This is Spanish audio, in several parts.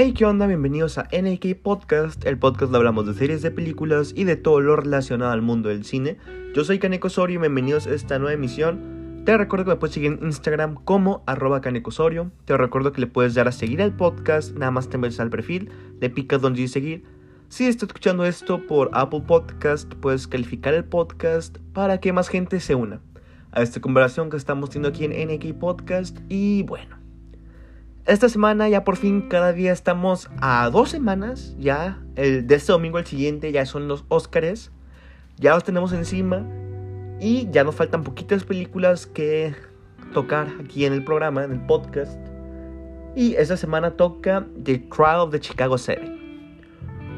Hey, ¿qué onda? Bienvenidos a NAK Podcast, el podcast donde hablamos de series, de películas y de todo lo relacionado al mundo del cine. Yo soy Kaneko Osorio y bienvenidos a esta nueva emisión. Te recuerdo que me puedes seguir en Instagram como arroba Kaneko Osorio. Te recuerdo que le puedes dar a seguir al podcast, nada más te metes al perfil, le picas donde seguir. Si estás escuchando esto por Apple Podcast, puedes calificar el podcast para que más gente se una a esta conversación que estamos teniendo aquí en NAK Podcast. Y bueno, esta semana ya por fin cada día estamos a dos semanas ya. El, de este domingo al siguiente ya son los Óscares. Ya los tenemos encima. Y ya nos faltan poquitas películas que tocar aquí en el programa, en el podcast. Y esta semana toca The Trial of the Chicago 7.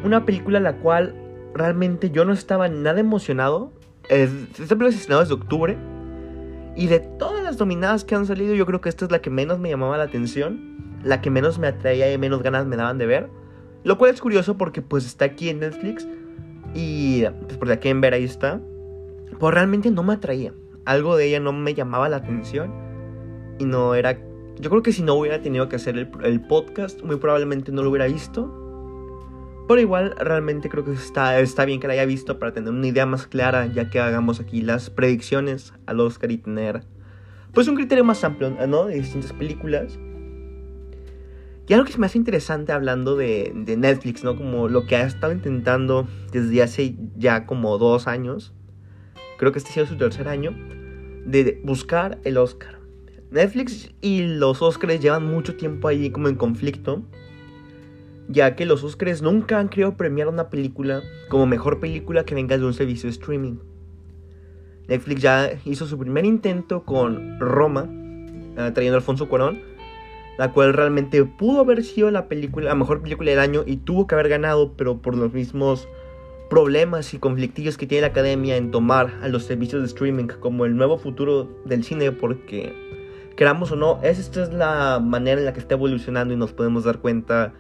Una película la cual realmente yo no estaba nada emocionado. Esta película es estrenada desde octubre. Y de todas las dominadas que han salido, yo creo que esta es la que menos me llamaba la atención la que menos me atraía y menos ganas me daban de ver. Lo cual es curioso porque pues está aquí en Netflix y pues por aquí en ver ahí está. Pues realmente no me atraía. Algo de ella no me llamaba la atención y no era... Yo creo que si no hubiera tenido que hacer el podcast, muy probablemente no lo hubiera visto. Pero igual realmente creo que está, está bien que la haya visto para tener una idea más clara ya que hagamos aquí las predicciones al Oscar y tener pues un criterio más amplio, ¿no? De distintas películas. Y algo que se me hace interesante hablando de, Netflix, ¿no? Como lo que ha estado intentando desde hace ya como dos años, creo que este ha sido su tercer año, de buscar el Oscar. Netflix y los Oscars llevan mucho tiempo ahí como en conflicto, ya que los Oscars nunca han querido premiar una película como mejor película que venga de un servicio de streaming. Netflix ya hizo su primer intento con Roma, eh, trayendo a Alfonso Cuarón, la cual realmente pudo haber sido la película, la mejor película del año y tuvo que haber ganado, pero por los mismos problemas y conflictillos que tiene la academia en tomar a los servicios de streaming como el nuevo futuro del cine, porque queramos o no, esta es la manera en la que está evolucionando y nos podemos dar cuenta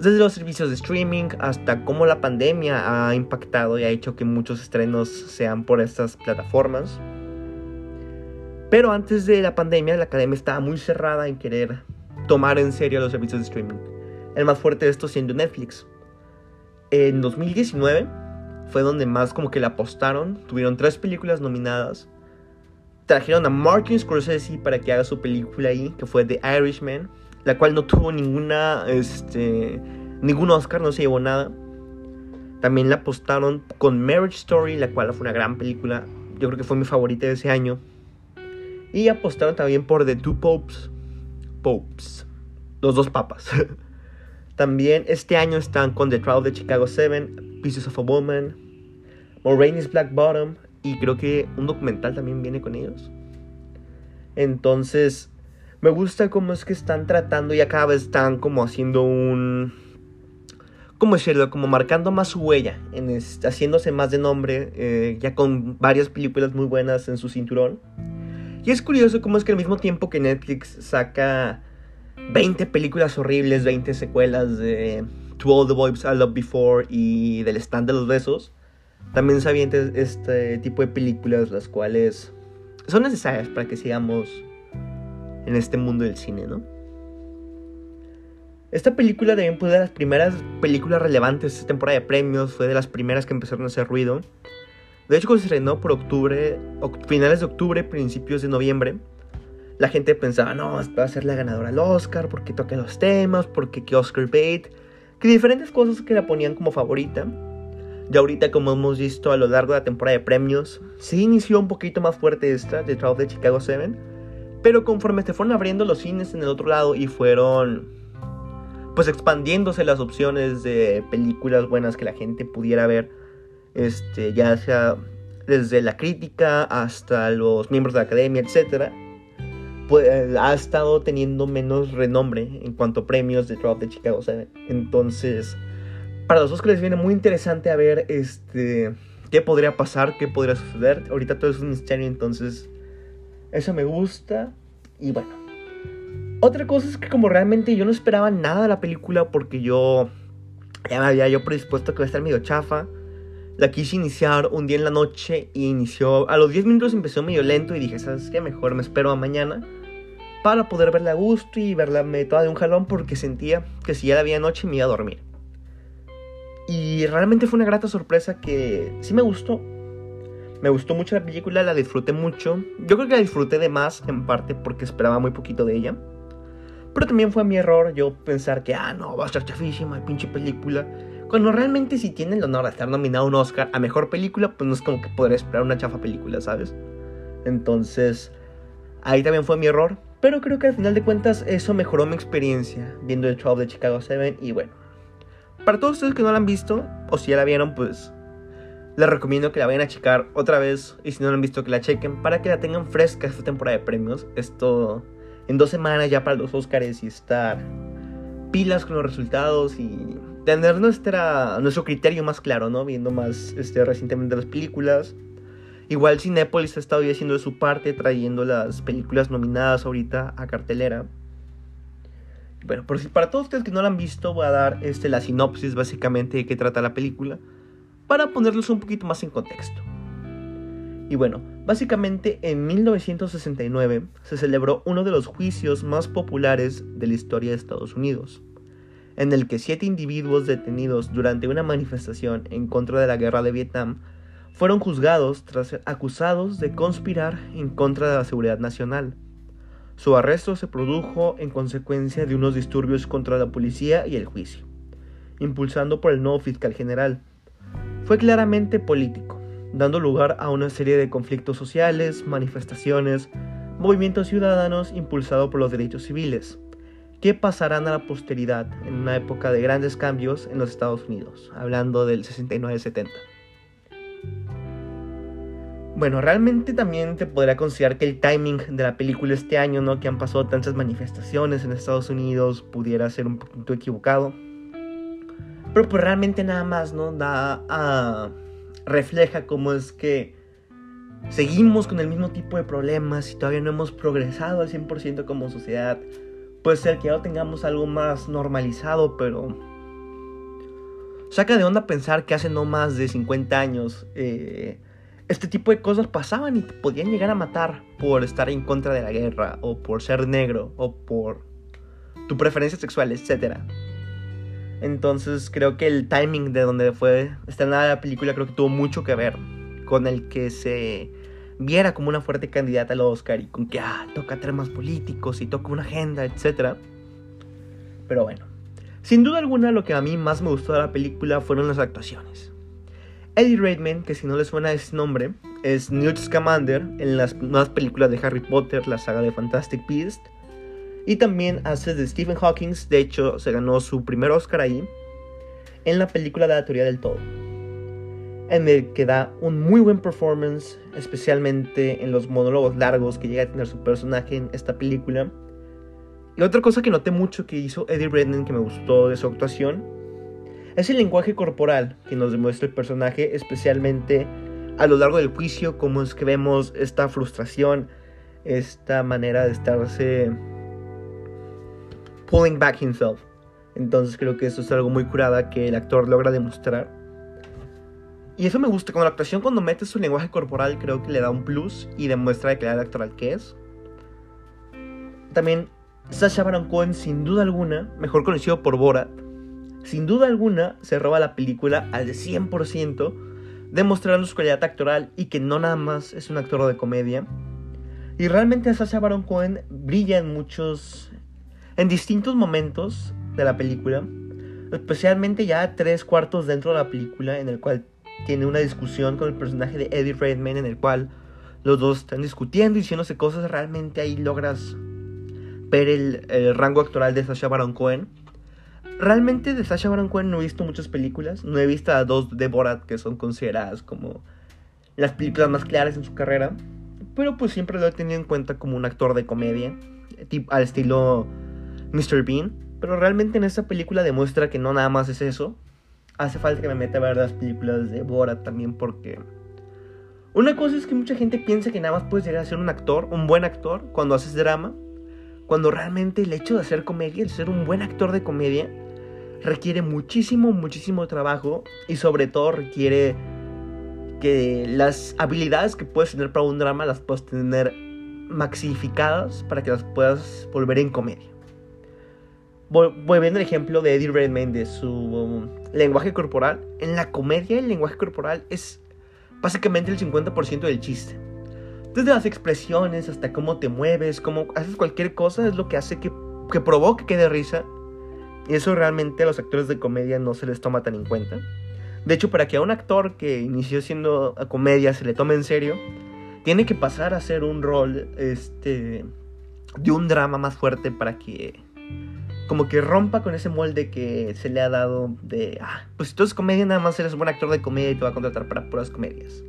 desde los servicios de streaming hasta cómo la pandemia ha impactado y ha hecho que muchos estrenos sean por estas plataformas. Pero antes de la pandemia, la academia estaba muy cerrada en querer tomar en serio los servicios de streaming. El más fuerte de esto siendo Netflix. En 2019 fue donde más como que le apostaron. Tuvieron tres películas nominadas. Trajeron a Martin Scorsese para que haga su película ahí, que fue The Irishman, la cual no tuvo ninguna, este, ningún Oscar, no se llevó nada. También le apostaron con Marriage Story, la cual fue una gran película. Yo creo que fue mi favorita de ese año. Y apostaron también por The Two Popes, Popes. Los dos papas. También este año están con The Trial de Chicago 7, Pieces of a Woman, Moraine's Black Bottom y creo que un documental también viene con ellos. Entonces, me gusta cómo es que están tratando, y cada vez están como haciendo un... ¿Cómo decirlo? Como marcando más su huella, en haciéndose más de nombre, eh, ya con varias películas muy buenas en su cinturón. Y es curioso cómo es que al mismo tiempo que Netflix saca 20 películas horribles, 20 secuelas de To All the Boys I Loved Before y del stand de los besos, también se este tipo de películas las cuales son necesarias para que sigamos en este mundo del cine, ¿no? Esta película también fue de las primeras películas relevantes de esta temporada de premios, fue de las primeras que empezaron a hacer ruido. De hecho, cuando se estrenó por octubre, finales de octubre, principios de noviembre, la gente pensaba, no, va a ser la ganadora al Oscar, porque toca los temas, porque que Oscar bait, que diferentes cosas que la ponían como favorita. Y ahorita, como hemos visto a lo largo de la temporada de premios, sí inició un poquito más fuerte esta, The Trial de Chicago 7, pero conforme se fueron abriendo los cines en el otro lado y fueron pues expandiéndose las opciones de películas buenas que la gente pudiera ver, este, ya sea desde la crítica hasta los miembros de la academia, etc., pues, ha estado teniendo menos renombre en cuanto a premios de Drop de Chicago Entonces, para los Oscars viene muy interesante a ver este, qué podría pasar, qué podría suceder. Ahorita todo es un misterio, entonces eso me gusta. Y bueno, otra cosa es que como realmente yo no esperaba nada de la película porque yo ya me había yo predispuesto que va a estar medio chafa. La quise iniciar un día en la noche y inició. A los 10 minutos empezó medio lento y dije, ¿sabes qué? Mejor me espero a mañana. para poder verla a gusto y verla toda de un jalón porque sentía que si ya la había noche me iba a dormir. Y realmente fue una grata sorpresa que sí me gustó. Me gustó mucho la película, la disfruté mucho. Yo creo que la disfruté de más en parte porque esperaba muy poquito de ella. Pero también fue mi error yo pensar que, ah, no, va a estar chafísima, pinche película. Cuando realmente si tiene el honor de estar nominado a un Oscar a Mejor Película, pues no es como que podré esperar una chafa película, ¿sabes? Entonces, ahí también fue mi error. Pero creo que al final de cuentas eso mejoró mi experiencia viendo el 12 de Chicago 7 y bueno. Para todos ustedes que no la han visto, o si ya la vieron, pues les recomiendo que la vayan a checar otra vez y si no la han visto que la chequen para que la tengan fresca esta temporada de premios. Esto en dos semanas ya para los Oscars y estar pilas con los resultados y tener nuestra, nuestro criterio más claro, ¿no? Viendo más este, recientemente las películas. Igual Cinepolis ha estado haciendo de su parte, trayendo las películas nominadas ahorita a cartelera. Bueno, por si para todos ustedes que no la han visto, voy a dar este, la sinopsis básicamente de qué trata la película, para ponerlos un poquito más en contexto. Y bueno, básicamente en 1969 se celebró uno de los juicios más populares de la historia de Estados Unidos en el que siete individuos detenidos durante una manifestación en contra de la guerra de Vietnam fueron juzgados tras ser acusados de conspirar en contra de la seguridad nacional. Su arresto se produjo en consecuencia de unos disturbios contra la policía y el juicio, impulsando por el nuevo fiscal general. Fue claramente político, dando lugar a una serie de conflictos sociales, manifestaciones, movimientos ciudadanos impulsados por los derechos civiles ¿Qué pasarán a la posteridad en una época de grandes cambios en los Estados Unidos, hablando del 69-70. Bueno, realmente también te podría considerar que el timing de la película este año, ¿no? Que han pasado tantas manifestaciones en Estados Unidos, pudiera ser un poquito equivocado. Pero pues realmente nada más, ¿no? Da a... refleja cómo es que seguimos con el mismo tipo de problemas y todavía no hemos progresado al 100% como sociedad puede ser que ya tengamos algo más normalizado, pero saca de onda pensar que hace no más de 50 años eh, este tipo de cosas pasaban y te podían llegar a matar por estar en contra de la guerra, o por ser negro, o por tu preferencia sexual, etc. Entonces creo que el timing de donde fue estrenada la película creo que tuvo mucho que ver con el que se viera como una fuerte candidata al Oscar y con que, ah, toca temas políticos y toca una agenda, etc. Pero bueno, sin duda alguna lo que a mí más me gustó de la película fueron las actuaciones. Eddie Redmayne, que si no le suena ese nombre, es Newt Scamander en las nuevas películas de Harry Potter, la saga de Fantastic Beast. Y también hace de Stephen Hawking, de hecho se ganó su primer Oscar ahí, en la película de la teoría del todo en el que da un muy buen performance, especialmente en los monólogos largos que llega a tener su personaje en esta película. Y otra cosa que noté mucho que hizo Eddie Redmayne que me gustó de su actuación es el lenguaje corporal que nos demuestra el personaje, especialmente a lo largo del juicio, como es que vemos esta frustración, esta manera de estarse pulling back himself. Entonces creo que eso es algo muy curada que el actor logra demostrar. Y eso me gusta, con la actuación cuando mete su lenguaje corporal creo que le da un plus y demuestra la calidad actoral que es. También Sasha Baron Cohen sin duda alguna, mejor conocido por Borat, sin duda alguna se roba la película al 100%, demostrando su calidad actoral y que no nada más es un actor de comedia. Y realmente Sasha Baron Cohen brilla en muchos, en distintos momentos de la película, especialmente ya tres cuartos dentro de la película en el cual tiene una discusión con el personaje de Eddie Redmayne en el cual los dos están discutiendo y diciéndose cosas, realmente ahí logras ver el, rango actoral de Sasha Baron Cohen. Realmente de Sasha Baron Cohen no he visto muchas películas, no he visto a dos de Borat que son consideradas como las películas más claras en su carrera, pero pues siempre lo he tenido en cuenta como un actor de comedia, al estilo Mr. Bean, pero realmente en esta película demuestra que no nada más es eso, hace falta que me meta a ver las películas de Borat también porque... Una cosa es que mucha gente piensa que nada más puedes llegar a ser un actor, un buen actor, cuando haces drama, cuando realmente el hecho de hacer comedia, el ser un buen actor de comedia, requiere muchísimo, muchísimo trabajo y sobre todo requiere que las habilidades que puedes tener para un drama las puedes tener maxificadas para que las puedas volver en comedia. Volviendo al ejemplo de Eddie Redmayne de su um, lenguaje corporal, en la comedia el lenguaje corporal es básicamente el 50% del chiste. Desde las expresiones hasta cómo te mueves, cómo haces cualquier cosa es lo que hace que, que provoque que dé risa. Y eso realmente a los actores de comedia no se les toma tan en cuenta. De hecho, para que a un actor que inició siendo a comedia se le tome en serio, tiene que pasar a ser un rol este, de un drama más fuerte para que como que rompa con ese molde que se le ha dado de, ah, pues si tú eres comedia, nada más eres un buen actor de comedia y te va a contratar para puras comedias.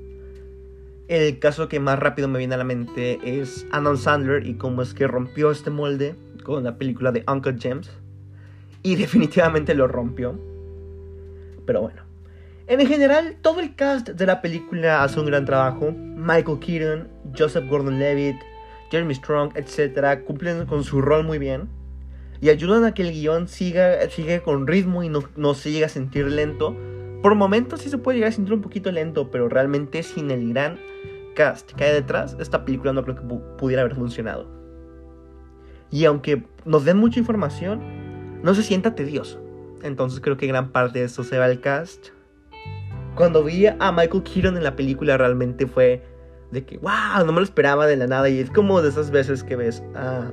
El caso que más rápido me viene a la mente es Anon Sandler y cómo es que rompió este molde con la película de Uncle James. Y definitivamente lo rompió. Pero bueno. En general, todo el cast de la película hace un gran trabajo. Michael Keaton, Joseph Gordon-Levitt, Jeremy Strong, etc. cumplen con su rol muy bien y ayudan a que el guion siga, con ritmo y no, no se llegue a sentir lento. Por momentos sí se puede llegar a sentir un poquito lento, pero realmente sin el gran cast que hay detrás, esta película no creo que pudiera haber funcionado. Y aunque nos den mucha información, no se sienta tedioso. Entonces creo que gran parte de eso se va al cast. Cuando vi a Michael Keaton en la película realmente fue de que, wow, no me lo esperaba de la nada. Y es como de esas veces que ves a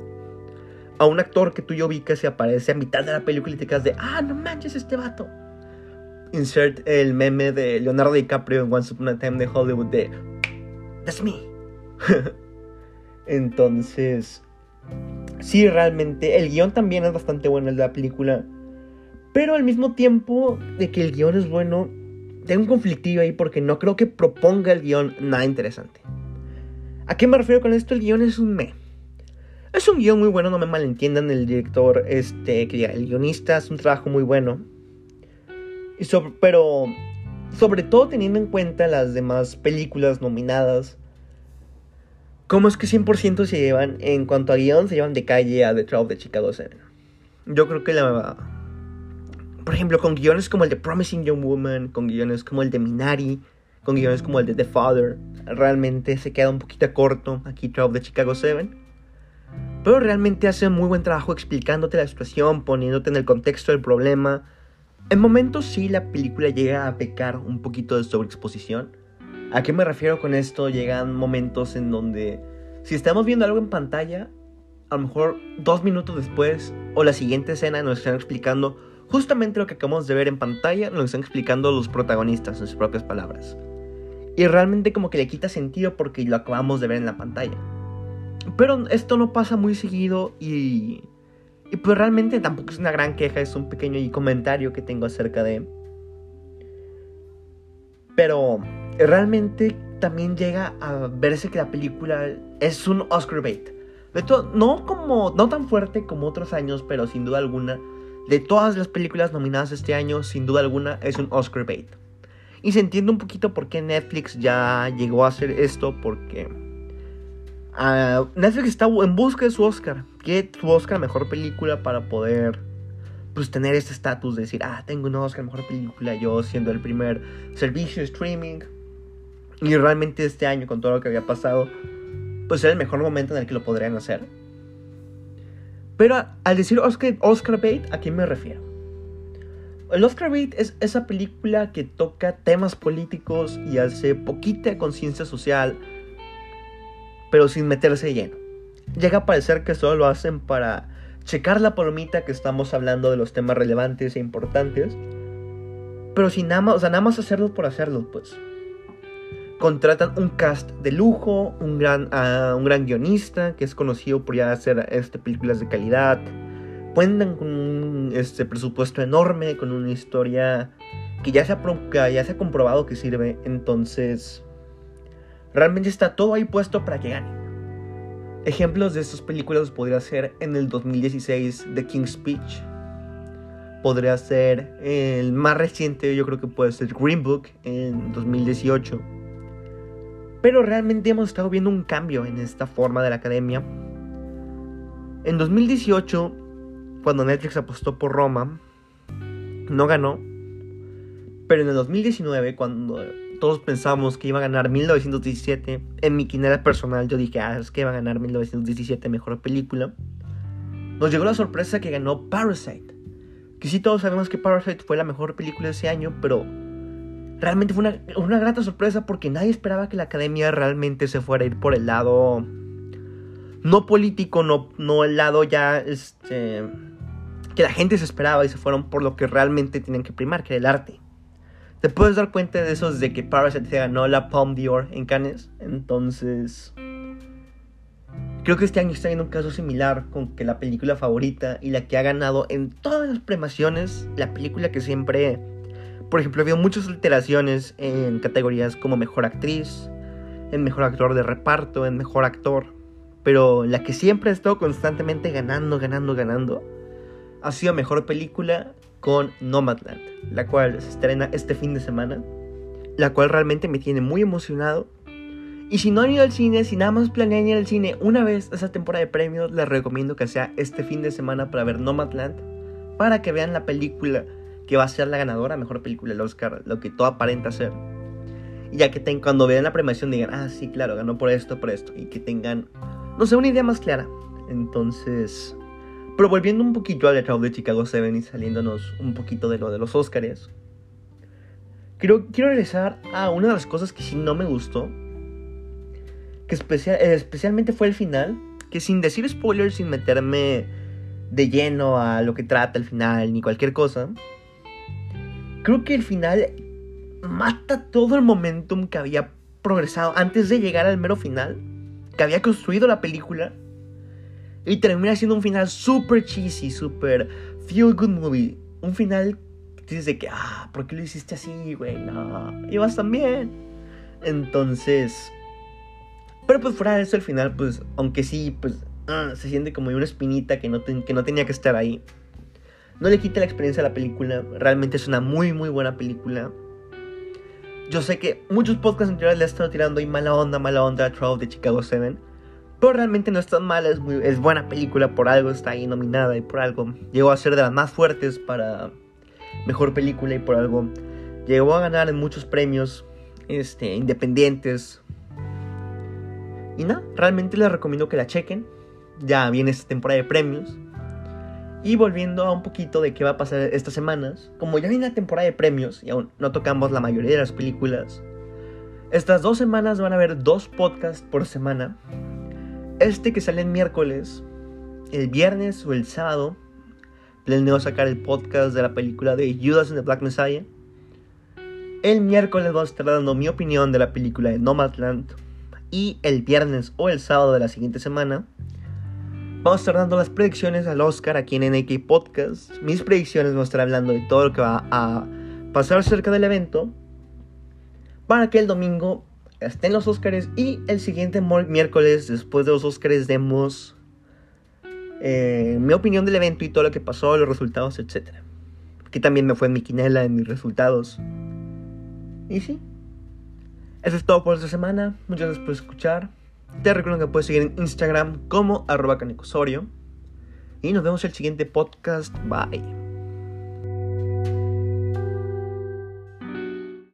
a un actor que tú y que se aparece a mitad de la película y te quedas de, ah, no manches este vato. Insert el meme de Leonardo DiCaprio en Once Upon a Time de Hollywood de, that's me. Entonces, sí, realmente, el guion también es bastante bueno el de la película. Pero al mismo tiempo de que el guion es bueno, tengo un conflictillo ahí porque no creo que proponga el guion nada interesante. ¿A qué me refiero con esto? El guion es un me. Es un guion muy bueno, no me malentiendan. El director, este, el guionista es un trabajo muy bueno. Y pero sobre todo teniendo en cuenta las demás películas nominadas. ¿Cómo es que 100% se llevan, en cuanto a guion, se llevan de calle a The Trial de Chicago 7? Yo creo que la... Por ejemplo, con guiones como el de Promising Young Woman, con guiones como el de Minari, con guiones como el de The Father, realmente se queda un poquito corto aquí Trial de Chicago 7. Pero realmente hace muy buen trabajo explicándote la situación, poniéndote en el contexto del problema. En momentos sí la película llega a pecar un poquito de sobreexposición. ¿A qué me refiero con esto? Llegan momentos en donde si estamos viendo algo en pantalla, a lo mejor dos minutos después o la siguiente escena nos están explicando justamente lo que acabamos de ver en pantalla, nos están explicando los protagonistas en sus propias palabras. Y realmente como que le quita sentido porque lo acabamos de ver en la pantalla. Pero esto no pasa muy seguido y, y pues realmente tampoco es una gran queja, es un pequeño comentario que tengo acerca de... Pero realmente también llega a verse que la película es un Oscar bait. De todo, no como no tan fuerte como otros años, pero sin duda alguna, de todas las películas nominadas este año, sin duda alguna es un Oscar bait. Y se entiende un poquito por qué Netflix ya llegó a hacer esto, porque Uh, Netflix está en busca de su Oscar. Que su Oscar mejor película para poder pues tener ese estatus de decir, ah, tengo un Oscar mejor película, yo siendo el primer servicio de streaming. Y realmente este año, con todo lo que había pasado, pues era el mejor momento en el que lo podrían hacer. Pero al decir Oscar, Oscar Bait, ¿a quién me refiero? El Oscar Bait es esa película que toca temas políticos y hace poquita conciencia social pero sin meterse lleno. Llega a parecer que solo lo hacen para checar la palomita que estamos hablando de los temas relevantes e importantes, pero sin nada más, o sea, nada más hacerlo por hacerlo, pues. Contratan un cast de lujo, un gran, uh, un gran guionista que es conocido por ya hacer este, películas de calidad. Cuentan con un este, presupuesto enorme, con una historia que ya se, ha, ya se ha comprobado que sirve. Entonces, Realmente está todo ahí puesto para que gane. Ejemplos de estas películas podría ser en el 2016 The King's Speech. Podría ser el más reciente, yo creo que puede ser Green Book en 2018. Pero realmente hemos estado viendo un cambio en esta forma de la academia. En 2018, cuando Netflix apostó por Roma, no ganó. Pero en el 2019, cuando todos pensamos que iba a ganar 1917. En mi quinera personal yo dije, ah, es que iba a ganar 1917 mejor película. Nos llegó la sorpresa que ganó Parasite. Que sí todos sabemos que Parasite fue la mejor película de ese año, pero realmente fue una, una grata sorpresa porque nadie esperaba que la academia realmente se fuera a ir por el lado no político, no, no el lado ya este, que la gente se esperaba y se fueron por lo que realmente tienen que primar, que era el arte. Te puedes dar cuenta de eso de que Parasite se ganó la Palme d'Or en Cannes. Entonces, creo que este año está viendo un caso similar con que la película favorita y la que ha ganado en todas las premiaciones, la película que siempre, por ejemplo, ha habido muchas alteraciones en categorías como mejor actriz, en mejor actor de reparto, en mejor actor, pero la que siempre ha estado constantemente ganando, ganando, ganando, ha sido mejor película con Nomadland, la cual se estrena este fin de semana, la cual realmente me tiene muy emocionado. Y si no han ido al cine, si nada más planean ir al cine una vez esa temporada de premios, les recomiendo que sea este fin de semana para ver Nomadland, para que vean la película que va a ser la ganadora, mejor película del Oscar, lo que todo aparenta ser. Y ya que tengan, cuando vean la premiación digan, ah, sí, claro, ganó por esto, por esto, y que tengan, no sé, una idea más clara. Entonces, pero volviendo un poquito al trabajo de Chicago 7 y saliéndonos un poquito de lo de los Oscars, quiero, quiero regresar a una de las cosas que sí no me gustó, que especial, especialmente fue el final, que sin decir spoilers, sin meterme de lleno a lo que trata el final ni cualquier cosa, creo que el final mata todo el momentum que había progresado antes de llegar al mero final, que había construido la película y termina siendo un final super cheesy, super feel good movie. Un final que dices de que, ah, ¿por qué lo hiciste así, güey? No, ibas tan bien. Entonces, pero pues fuera de eso, el final, pues, aunque sí, pues, ah, se siente como una espinita que no, que no tenía que estar ahí. No le quita la experiencia a la película. Realmente es una muy, muy buena película. Yo sé que muchos podcasts anteriores le han estado tirando ahí mala onda, mala onda a Trout de Chicago 7. Pero realmente no es tan mala, es, buena película, por algo está ahí nominada y por algo llegó a ser de las más fuertes para mejor película y por algo llegó a ganar en muchos premios este, independientes. Y nada, realmente les recomiendo que la chequen. Ya viene esta temporada de premios. Y volviendo a un poquito de qué va a pasar estas semanas, como ya viene la temporada de premios y aún no tocamos la mayoría de las películas, estas dos semanas van a haber dos podcasts por semana este que sale el miércoles, el viernes o el sábado, planeo sacar el podcast de la película de Judas and the Black Messiah. El miércoles vamos a estar dando mi opinión de la película de Nomadland. Y el viernes o el sábado de la siguiente semana vamos a estar dando las predicciones al Oscar aquí en NK Podcast. Mis predicciones vamos a estar hablando de todo lo que va a pasar cerca del evento. Para que el domingo estén los Oscars y el siguiente miércoles, después de los Oscars, demos eh, mi opinión del evento y todo lo que pasó, los resultados, etc. Que también me fue en mi quinela, en mis resultados. Y sí. Eso es todo por esta semana. Muchas gracias por escuchar. Te recuerdo que puedes seguir en Instagram como arroba canicosorio. Y nos vemos en el siguiente podcast. Bye.